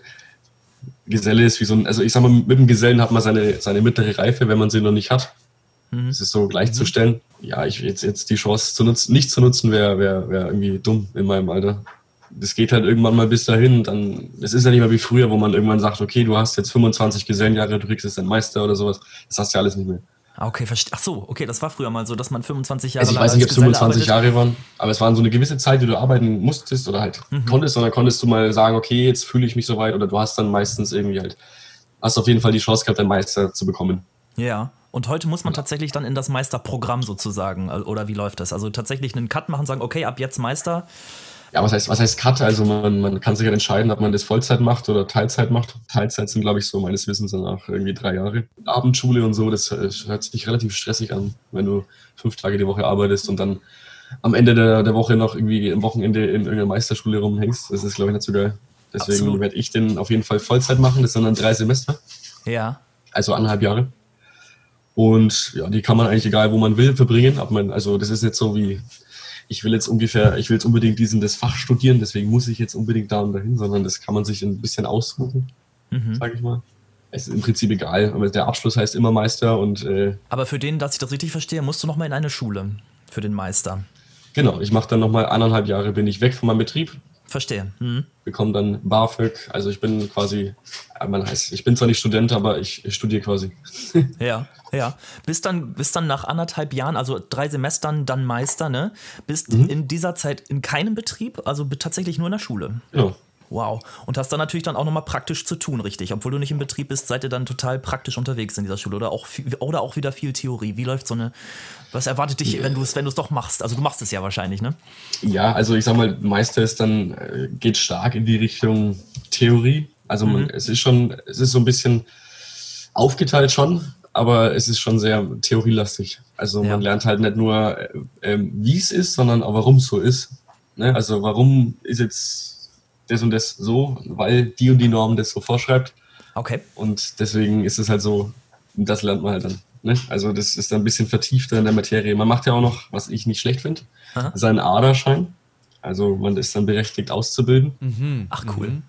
Geselle ist wie so ein, also ich sag mal, mit dem Gesellen hat man seine, seine mittlere Reife, wenn man sie noch nicht hat. Mhm. Das ist so gleichzustellen. Mhm. Ja, ich jetzt, jetzt die Chance zu nutzen, nicht zu nutzen, wäre wär, wär irgendwie dumm in meinem Alter. Das geht halt irgendwann mal bis dahin. Dann, es ist ja nicht mehr wie früher, wo man irgendwann sagt, okay, du hast jetzt 25 Gesellenjahre, du kriegst jetzt einen Meister oder sowas. Das hast du ja alles nicht mehr. Ah, okay, Ach so, okay, das war früher mal so, dass man 25 Jahre also ich weiß nicht, ob es 25 Jahre waren, aber es waren so eine gewisse Zeit, die du arbeiten musstest oder halt mhm. konntest, und dann konntest du mal sagen, okay, jetzt fühle ich mich soweit oder du hast dann meistens irgendwie halt, hast auf jeden Fall die Chance gehabt, einen Meister zu bekommen. Ja. Und heute muss man tatsächlich dann in das Meisterprogramm sozusagen, oder wie läuft das? Also tatsächlich einen Cut machen, sagen, okay, ab jetzt Meister ja, was heißt, was heißt Cut? Also man, man kann sich ja entscheiden, ob man das Vollzeit macht oder Teilzeit macht. Teilzeit sind, glaube ich, so meines Wissens danach irgendwie drei Jahre. Abendschule und so, das hört sich relativ stressig an, wenn du fünf Tage die Woche arbeitest und dann am Ende der, der Woche noch irgendwie am Wochenende in irgendeiner Meisterschule rumhängst. Das ist, glaube ich, nicht so geil. Deswegen werde ich den auf jeden Fall Vollzeit machen. Das sind dann drei Semester. Ja. Also anderthalb Jahre. Und ja, die kann man eigentlich egal, wo man will, verbringen. Man, also das ist nicht so wie, ich will jetzt ungefähr, ich will jetzt unbedingt diesen das Fach studieren, deswegen muss ich jetzt unbedingt da und dahin, sondern das kann man sich ein bisschen aussuchen, mhm. sage ich mal. Es ist im Prinzip egal, aber der Abschluss heißt immer Meister und. Äh, aber für den, dass ich das richtig verstehe, musst du nochmal in eine Schule für den Meister. Genau, ich mache dann nochmal anderthalb Jahre, bin ich weg von meinem Betrieb. Verstehe. Mhm. Bekomme dann BAföG, also ich bin quasi, man heißt, ich bin zwar nicht Student, aber ich, ich studiere quasi. ja, ja. Bist dann, bist dann nach anderthalb Jahren, also drei Semestern, dann Meister, ne? Bist mhm. in dieser Zeit in keinem Betrieb, also tatsächlich nur in der Schule. Genau. Wow. Und hast dann natürlich dann auch nochmal praktisch zu tun, richtig? Obwohl du nicht im Betrieb bist, seid ihr dann total praktisch unterwegs in dieser Schule oder auch, oder auch wieder viel Theorie. Wie läuft so eine, was erwartet dich, wenn du es wenn doch machst? Also du machst es ja wahrscheinlich, ne? Ja, also ich sag mal, Meister ist dann, äh, geht stark in die Richtung Theorie. Also man, mhm. es ist schon, es ist so ein bisschen aufgeteilt schon, aber es ist schon sehr theorielastig. Also ja. man lernt halt nicht nur, äh, äh, wie es ist, sondern auch warum es so ist. Ne? Also warum ist jetzt das und das so, weil die und die Norm das so vorschreibt. Okay. Und deswegen ist es halt so, das lernt man halt dann. Ne? Also das ist dann ein bisschen vertiefter in der Materie. Man macht ja auch noch, was ich nicht schlecht finde, seinen Aderschein. Also man ist dann berechtigt auszubilden. Mhm. Ach cool. Mhm.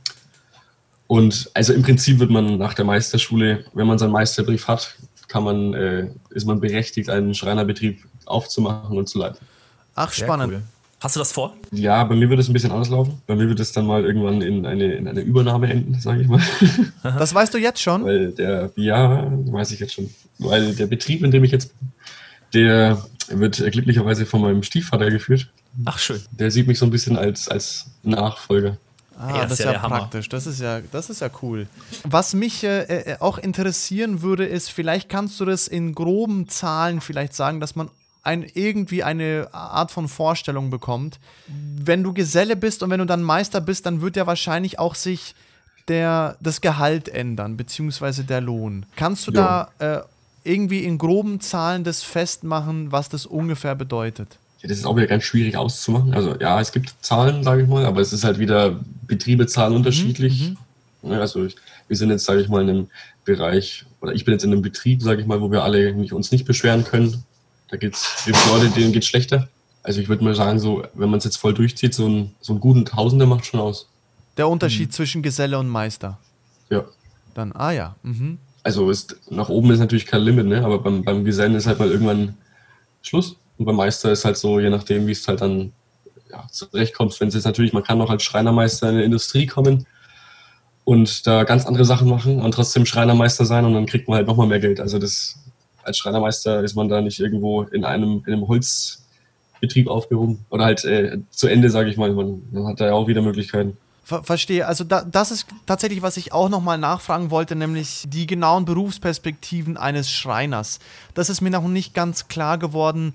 Und also im Prinzip wird man nach der Meisterschule, wenn man seinen Meisterbrief hat, kann man, äh, ist man berechtigt, einen Schreinerbetrieb aufzumachen und zu leiten. Ach, spannend. Cool. Hast du das vor? Ja, bei mir wird es ein bisschen anders laufen. Bei mir wird es dann mal irgendwann in eine, in eine Übernahme enden, sage ich mal. Das weißt du jetzt schon? Weil der, ja, weiß ich jetzt schon. Weil der Betrieb, in dem ich jetzt bin, der wird glücklicherweise von meinem Stiefvater geführt. Ach, schön. Der sieht mich so ein bisschen als, als Nachfolger. Ah, ja, das ist ja, ja praktisch. Das ist ja, das ist ja cool. Was mich äh, äh, auch interessieren würde, ist, vielleicht kannst du das in groben Zahlen vielleicht sagen, dass man ein, irgendwie eine Art von Vorstellung bekommt. Wenn du Geselle bist und wenn du dann Meister bist, dann wird ja wahrscheinlich auch sich der, das Gehalt ändern, beziehungsweise der Lohn. Kannst du ja. da äh, irgendwie in groben Zahlen das festmachen, was das ungefähr bedeutet? Ja, das ist auch wieder ganz schwierig auszumachen. Also ja, es gibt Zahlen, sage ich mal, aber es ist halt wieder Betriebe zahlen mhm, unterschiedlich. Mhm. Also ich, wir sind jetzt, sage ich mal, in einem Bereich, oder ich bin jetzt in einem Betrieb, sage ich mal, wo wir alle uns nicht beschweren können. Da gibt es Leute, denen geht schlechter. Also ich würde mal sagen, so, wenn man es jetzt voll durchzieht, so, ein, so einen guten Tausender macht schon aus. Der Unterschied mhm. zwischen Geselle und Meister. Ja. Dann, ah ja. Mhm. Also ist, nach oben ist natürlich kein Limit, ne? aber beim, beim Gesellen ist halt mal irgendwann Schluss. Und beim Meister ist halt so, je nachdem, wie es halt dann ja, zurechtkommst, wenn es jetzt natürlich, man kann auch als Schreinermeister in die Industrie kommen und da ganz andere Sachen machen und trotzdem Schreinermeister sein und dann kriegt man halt nochmal mehr Geld. Also das als Schreinermeister ist man da nicht irgendwo in einem, in einem Holzbetrieb aufgehoben. Oder halt äh, zu Ende, sage ich mal. Man, man, hat da ja auch wieder Möglichkeiten. Ver verstehe. Also da, das ist tatsächlich, was ich auch nochmal nachfragen wollte, nämlich die genauen Berufsperspektiven eines Schreiners. Das ist mir noch nicht ganz klar geworden,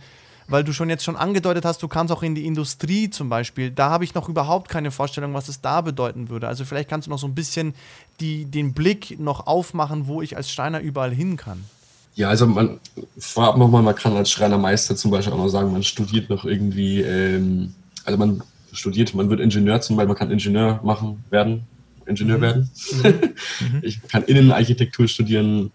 weil du schon jetzt schon angedeutet hast, du kannst auch in die Industrie zum Beispiel. Da habe ich noch überhaupt keine Vorstellung, was es da bedeuten würde. Also vielleicht kannst du noch so ein bisschen die, den Blick noch aufmachen, wo ich als Schreiner überall hin kann. Ja, also man vorab nochmal, man kann als Schreinermeister zum Beispiel auch noch sagen, man studiert noch irgendwie, ähm, also man studiert, man wird Ingenieur zum Beispiel, man kann Ingenieur machen, werden, Ingenieur mhm. werden. Mhm. ich kann Innenarchitektur studieren,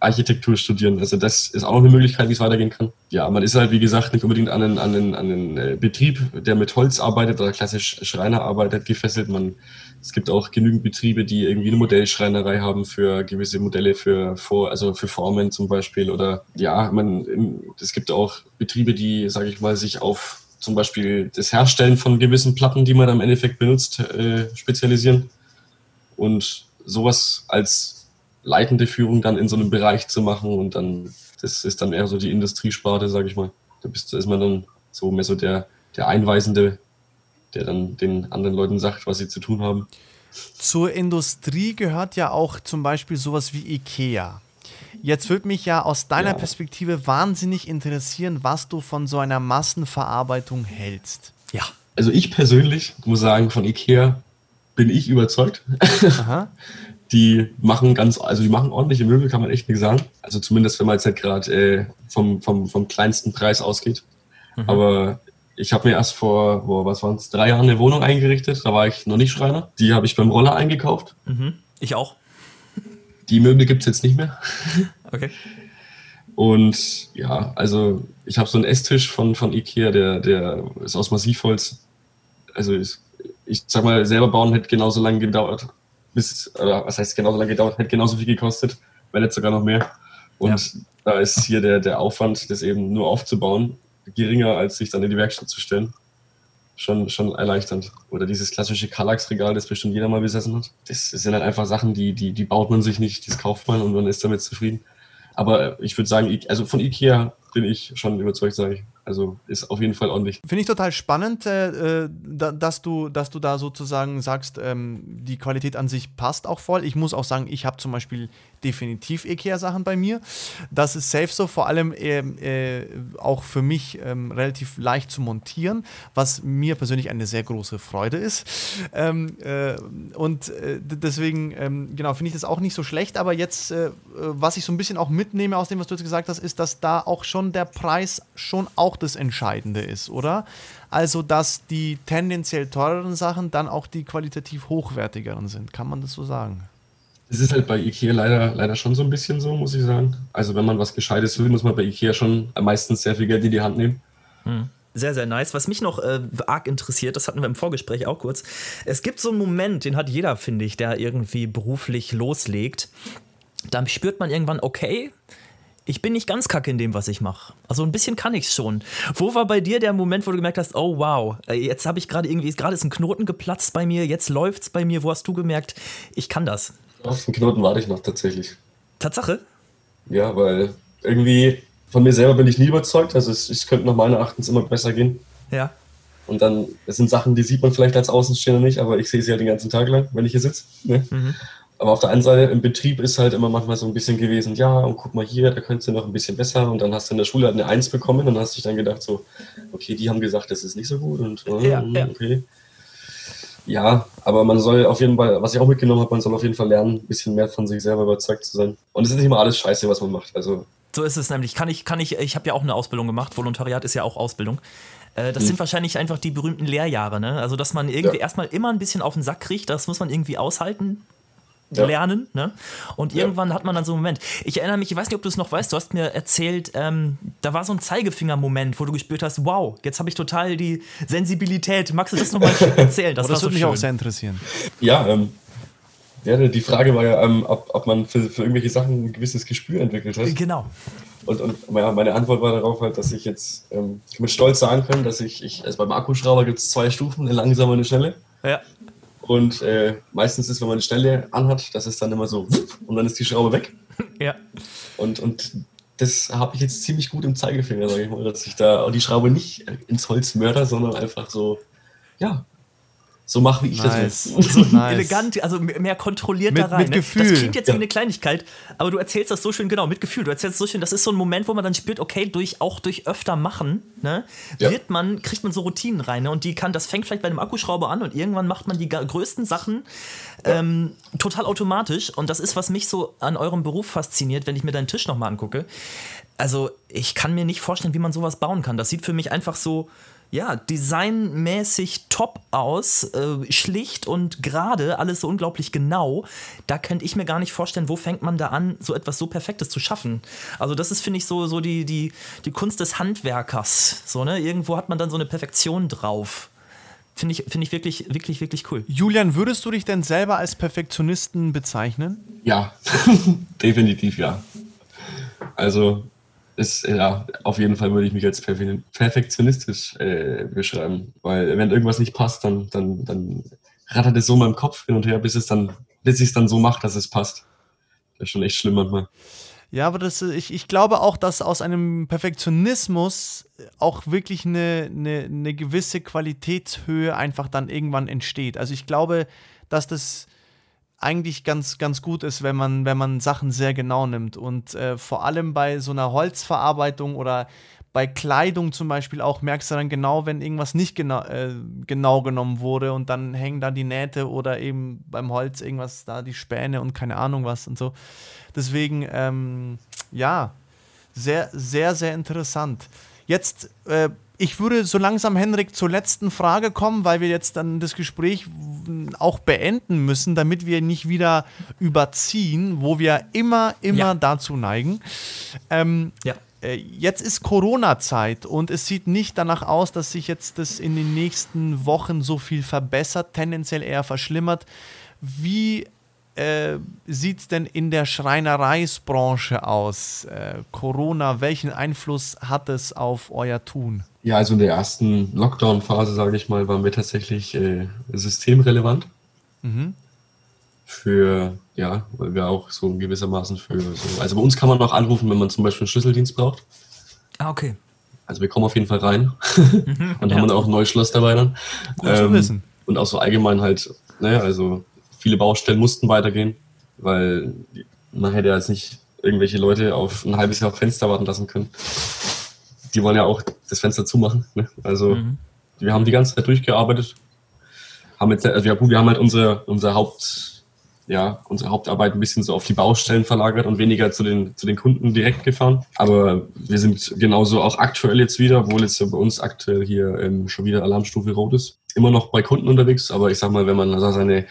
Architektur studieren. Also das ist auch noch eine Möglichkeit, wie es weitergehen kann. Ja, man ist halt, wie gesagt, nicht unbedingt an einen, an einen, an einen äh, Betrieb, der mit Holz arbeitet oder klassisch Schreiner arbeitet, gefesselt. Man es gibt auch genügend Betriebe, die irgendwie eine Modellschreinerei haben für gewisse Modelle, für, für, also für Formen zum Beispiel. Oder ja, man, es gibt auch Betriebe, die, sage ich mal, sich auf zum Beispiel das Herstellen von gewissen Platten, die man im Endeffekt benutzt, äh, spezialisieren. Und sowas als leitende Führung dann in so einem Bereich zu machen und dann, das ist dann eher so die Industriesparte, sage ich mal. Da, bist, ist man dann so mehr so der, der Einweisende der dann den anderen Leuten sagt, was sie zu tun haben. Zur Industrie gehört ja auch zum Beispiel sowas wie IKEA. Jetzt würde mich ja aus deiner ja. Perspektive wahnsinnig interessieren, was du von so einer Massenverarbeitung hältst. Ja. Also ich persönlich muss sagen, von IKEA bin ich überzeugt. Aha. die machen ganz, also die machen ordentliche Möbel, kann man echt nicht sagen. Also zumindest, wenn man jetzt halt gerade äh, vom, vom, vom kleinsten Preis ausgeht. Mhm. Aber ich habe mir erst vor, vor was waren es, drei Jahren eine Wohnung eingerichtet. Da war ich noch nicht Schreiner. Die habe ich beim Roller eingekauft. Mhm. Ich auch. Die Möbel gibt es jetzt nicht mehr. Okay. Und ja, also ich habe so einen Esstisch von, von Ikea, der, der ist aus Massivholz. Also ich, ich sag mal, selber bauen hätte genauso lange gedauert, bis, oder was heißt genauso lange gedauert, hätte genauso viel gekostet, wenn nicht sogar noch mehr. Und ja. da ist hier der, der Aufwand, das eben nur aufzubauen, geringer, als sich dann in die Werkstatt zu stellen. Schon, schon erleichternd. Oder dieses klassische Kallax-Regal, das bestimmt jeder mal besessen hat. Das sind halt einfach Sachen, die, die, die baut man sich nicht, das kauft man und man ist damit zufrieden. Aber ich würde sagen, also von Ikea bin ich schon überzeugt, sage ich. Also ist auf jeden Fall ordentlich. Finde ich total spannend, äh, äh dass, du, dass du da sozusagen sagst, ähm, die Qualität an sich passt auch voll. Ich muss auch sagen, ich habe zum Beispiel definitiv IKEA-Sachen bei mir. Das ist safe so, vor allem äh, äh, auch für mich ähm, relativ leicht zu montieren, was mir persönlich eine sehr große Freude ist. Ähm, äh, und äh, deswegen, ähm, genau, finde ich das auch nicht so schlecht. Aber jetzt, was ich so ein bisschen auch mitnehme aus dem, was du jetzt gesagt hast, ist, dass da auch schon der Preis schon auch das Entscheidende ist, oder? Also, dass die tendenziell teureren Sachen dann auch die qualitativ hochwertigeren sind. Kann man das so sagen? Es ist halt bei Ikea leider, leider schon so ein bisschen so, muss ich sagen. Also, wenn man was Gescheites will, muss man bei Ikea schon meistens sehr viel Geld in die Hand nehmen. Hm. Sehr, sehr nice. Was mich noch äh, arg interessiert, das hatten wir im Vorgespräch auch kurz. Es gibt so einen Moment, den hat jeder, finde ich, der irgendwie beruflich loslegt. Da spürt man irgendwann, okay, ich bin nicht ganz kacke in dem, was ich mache. Also ein bisschen kann ich es schon. Wo war bei dir der Moment, wo du gemerkt hast, oh wow, äh, jetzt habe ich gerade irgendwie, gerade ist ein Knoten geplatzt bei mir, jetzt läuft es bei mir. Wo hast du gemerkt, ich kann das? Auf den Knoten warte ich noch tatsächlich. Tatsache? Ja, weil irgendwie von mir selber bin ich nie überzeugt. Also es, es könnte nach meiner Erachtens immer besser gehen. Ja. Und dann, es sind Sachen, die sieht man vielleicht als Außenstehender nicht, aber ich sehe sie halt den ganzen Tag lang, wenn ich hier sitze. Ne? Mhm. Aber auf der einen Seite im Betrieb ist halt immer manchmal so ein bisschen gewesen, ja, und guck mal hier, da könntest du noch ein bisschen besser. Und dann hast du in der Schule halt eine Eins bekommen und hast dich dann gedacht, so, okay, die haben gesagt, das ist nicht so gut und äh, ja, ja. okay. Ja, aber man soll auf jeden Fall, was ich auch mitgenommen habe, man soll auf jeden Fall lernen, ein bisschen mehr von sich selber überzeugt zu sein. Und es ist nicht immer alles scheiße, was man macht. Also so ist es nämlich. Kann ich, kann ich, ich habe ja auch eine Ausbildung gemacht. Volontariat ist ja auch Ausbildung. Äh, das hm. sind wahrscheinlich einfach die berühmten Lehrjahre, ne? Also, dass man irgendwie ja. erstmal immer ein bisschen auf den Sack kriegt, das muss man irgendwie aushalten ja. lernen. Ne? Und irgendwann ja. hat man dann so einen Moment. Ich erinnere mich, ich weiß nicht, ob du es noch weißt, du hast mir erzählt, ähm, da war so ein Zeigefinger-Moment, wo du gespürt hast, wow, jetzt habe ich total die Sensibilität. Magst du das nochmal erzählen? Das, oh, das würde so mich schön. auch sehr interessieren. Ja, ähm, ja, die Frage war ja, ähm, ob, ob man für, für irgendwelche Sachen ein gewisses Gespür entwickelt hat. Genau. Und, und meine Antwort war darauf halt, dass ich jetzt ähm, mit Stolz sagen kann, dass ich, ich also beim Akkuschrauber gibt es zwei Stufen, eine langsame und eine schnelle. Ja. Und äh, meistens ist, wenn man eine Stelle anhat, das ist dann immer so und dann ist die Schraube weg. Ja. Und, und das habe ich jetzt ziemlich gut im Zeigefinger, sage ich mal, dass ich da die Schraube nicht ins Holz mörder, sondern einfach so, ja, so mache, wie ich nice. das will. So nice. elegant, also mehr kontrolliert mit, da rein. Mit ne? Gefühl. Das klingt jetzt ja. wie eine Kleinigkeit, aber du erzählst das so schön, genau, mit Gefühl. Du erzählst so schön, das ist so ein Moment, wo man dann spürt, okay, durch, auch durch öfter machen, ne, ja. wird man, kriegt man so Routinen rein. Ne? Und die kann, das fängt vielleicht bei einem Akkuschrauber an und irgendwann macht man die größten Sachen ja. ähm, total automatisch. Und das ist, was mich so an eurem Beruf fasziniert, wenn ich mir deinen Tisch nochmal angucke. Also, ich kann mir nicht vorstellen, wie man sowas bauen kann. Das sieht für mich einfach so ja, designmäßig top aus, äh, schlicht und gerade, alles so unglaublich genau. Da könnte ich mir gar nicht vorstellen, wo fängt man da an, so etwas so Perfektes zu schaffen. Also das ist, finde ich, so, so die, die, die Kunst des Handwerkers. So, ne? Irgendwo hat man dann so eine Perfektion drauf. Finde ich, find ich wirklich, wirklich, wirklich cool. Julian, würdest du dich denn selber als Perfektionisten bezeichnen? Ja, definitiv ja. Also ist, ja, auf jeden Fall würde ich mich als perfektionistisch äh, beschreiben. Weil wenn irgendwas nicht passt, dann, dann, dann rattert es so in meinem Kopf hin und her, bis es dann, bis ich es dann so mache, dass es passt. Das ist schon echt schlimm manchmal. Ja, aber das, ich, ich glaube auch, dass aus einem Perfektionismus auch wirklich eine, eine, eine gewisse Qualitätshöhe einfach dann irgendwann entsteht. Also ich glaube, dass das eigentlich ganz, ganz gut ist, wenn man, wenn man Sachen sehr genau nimmt. Und äh, vor allem bei so einer Holzverarbeitung oder bei Kleidung zum Beispiel auch merkst du dann genau, wenn irgendwas nicht genau, äh, genau genommen wurde und dann hängen da die Nähte oder eben beim Holz irgendwas da, die Späne und keine Ahnung was und so. Deswegen, ähm, ja, sehr, sehr, sehr interessant. Jetzt, äh, ich würde so langsam, Henrik, zur letzten Frage kommen, weil wir jetzt dann das Gespräch auch beenden müssen, damit wir nicht wieder überziehen, wo wir immer, immer ja. dazu neigen. Ähm, ja. Äh, jetzt ist Corona-Zeit und es sieht nicht danach aus, dass sich jetzt das in den nächsten Wochen so viel verbessert, tendenziell eher verschlimmert. Wie äh, sieht es denn in der Schreinereisbranche aus? Äh, Corona, welchen Einfluss hat es auf euer Tun? Ja, also in der ersten Lockdown-Phase, sage ich mal, waren wir tatsächlich äh, systemrelevant. Mhm. Für, ja, weil wir auch so gewissermaßen für so, also bei uns kann man auch anrufen, wenn man zum Beispiel einen Schlüsseldienst braucht. Ah, okay. Also wir kommen auf jeden Fall rein. Mhm, und ja. haben dann auch ein neues Schloss dabei dann. Gut ähm, zu wissen. Und auch so allgemein halt, naja, ne, also viele Baustellen mussten weitergehen, weil man hätte ja jetzt nicht irgendwelche Leute auf ein halbes Jahr Fenster warten lassen können. Die wollen ja auch das Fenster zumachen. Ne? Also mhm. wir haben die ganze Zeit durchgearbeitet. Haben jetzt, also ja gut, wir haben halt unsere, unsere Haupt, ja, unsere Hauptarbeit ein bisschen so auf die Baustellen verlagert und weniger zu den, zu den Kunden direkt gefahren. Aber wir sind genauso auch aktuell jetzt wieder, obwohl jetzt bei uns aktuell hier ähm, schon wieder Alarmstufe rot ist. Immer noch bei Kunden unterwegs, aber ich sag mal, wenn man also seine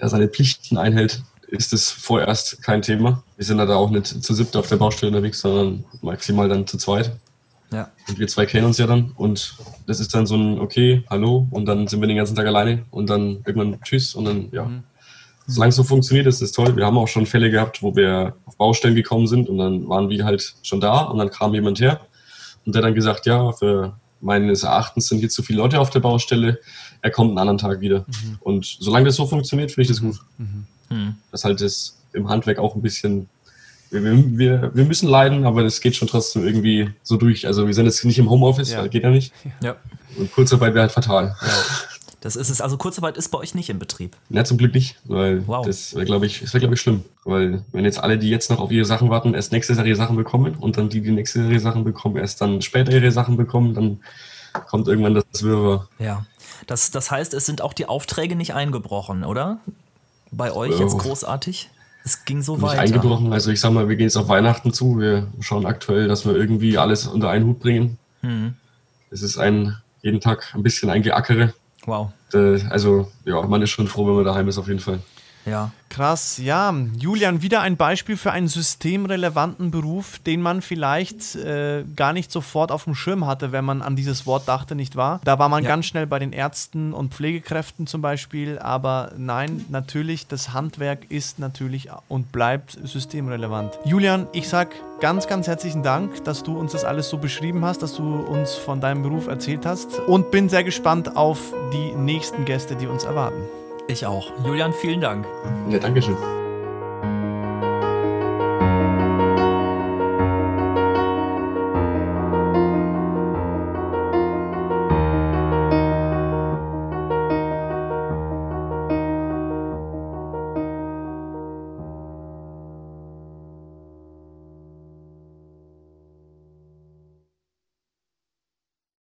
er seine Pflichten einhält, ist es vorerst kein Thema. Wir sind da auch nicht zu siebt auf der Baustelle unterwegs, sondern maximal dann zu zweit. Ja. Und wir zwei kennen uns ja dann und das ist dann so ein okay, hallo und dann sind wir den ganzen Tag alleine und dann irgendwann tschüss und dann ja. Mhm. Solange es so funktioniert, ist das toll. Wir haben auch schon Fälle gehabt, wo wir auf Baustellen gekommen sind und dann waren wir halt schon da und dann kam jemand her und der dann gesagt, ja, für meines Erachtens sind hier zu viele Leute auf der Baustelle er kommt einen anderen Tag wieder. Mhm. Und solange das so funktioniert, finde ich das gut. Mhm. Mhm. Das halt das im Handwerk auch ein bisschen. Wir, wir, wir müssen leiden, aber das geht schon trotzdem irgendwie so durch. Also wir sind jetzt nicht im Homeoffice, ja. geht ja nicht. Ja. Und Kurzarbeit wäre halt fatal. Ja. Das ist es. Also Kurzarbeit ist bei euch nicht im Betrieb. Ja, zum Glück nicht, weil wow. das wäre, glaube ich, das wäre, glaube ich, schlimm. Weil wenn jetzt alle, die jetzt noch auf ihre Sachen warten, erst nächste Serie Sachen bekommen und dann die, die nächste Serie Sachen bekommen, erst dann später ihre Sachen bekommen, dann kommt irgendwann das Wirrwarr. Ja. Das, das heißt, es sind auch die Aufträge nicht eingebrochen, oder? Bei euch jetzt großartig? Es ging so nicht weiter. eingebrochen. Also ich sag mal, wir gehen jetzt auf Weihnachten zu. Wir schauen aktuell, dass wir irgendwie alles unter einen Hut bringen. Mhm. Es ist ein jeden Tag ein bisschen ein Geackere. Wow. Äh, also ja, man ist schon froh, wenn man daheim ist auf jeden Fall. Ja. Krass, ja. Julian, wieder ein Beispiel für einen systemrelevanten Beruf, den man vielleicht äh, gar nicht sofort auf dem Schirm hatte, wenn man an dieses Wort dachte, nicht wahr? Da war man ja. ganz schnell bei den Ärzten und Pflegekräften zum Beispiel, aber nein, natürlich, das Handwerk ist natürlich und bleibt systemrelevant. Julian, ich sag ganz, ganz herzlichen Dank, dass du uns das alles so beschrieben hast, dass du uns von deinem Beruf erzählt hast und bin sehr gespannt auf die nächsten Gäste, die uns erwarten. Ich auch. Julian, vielen Dank. Ja, danke schön.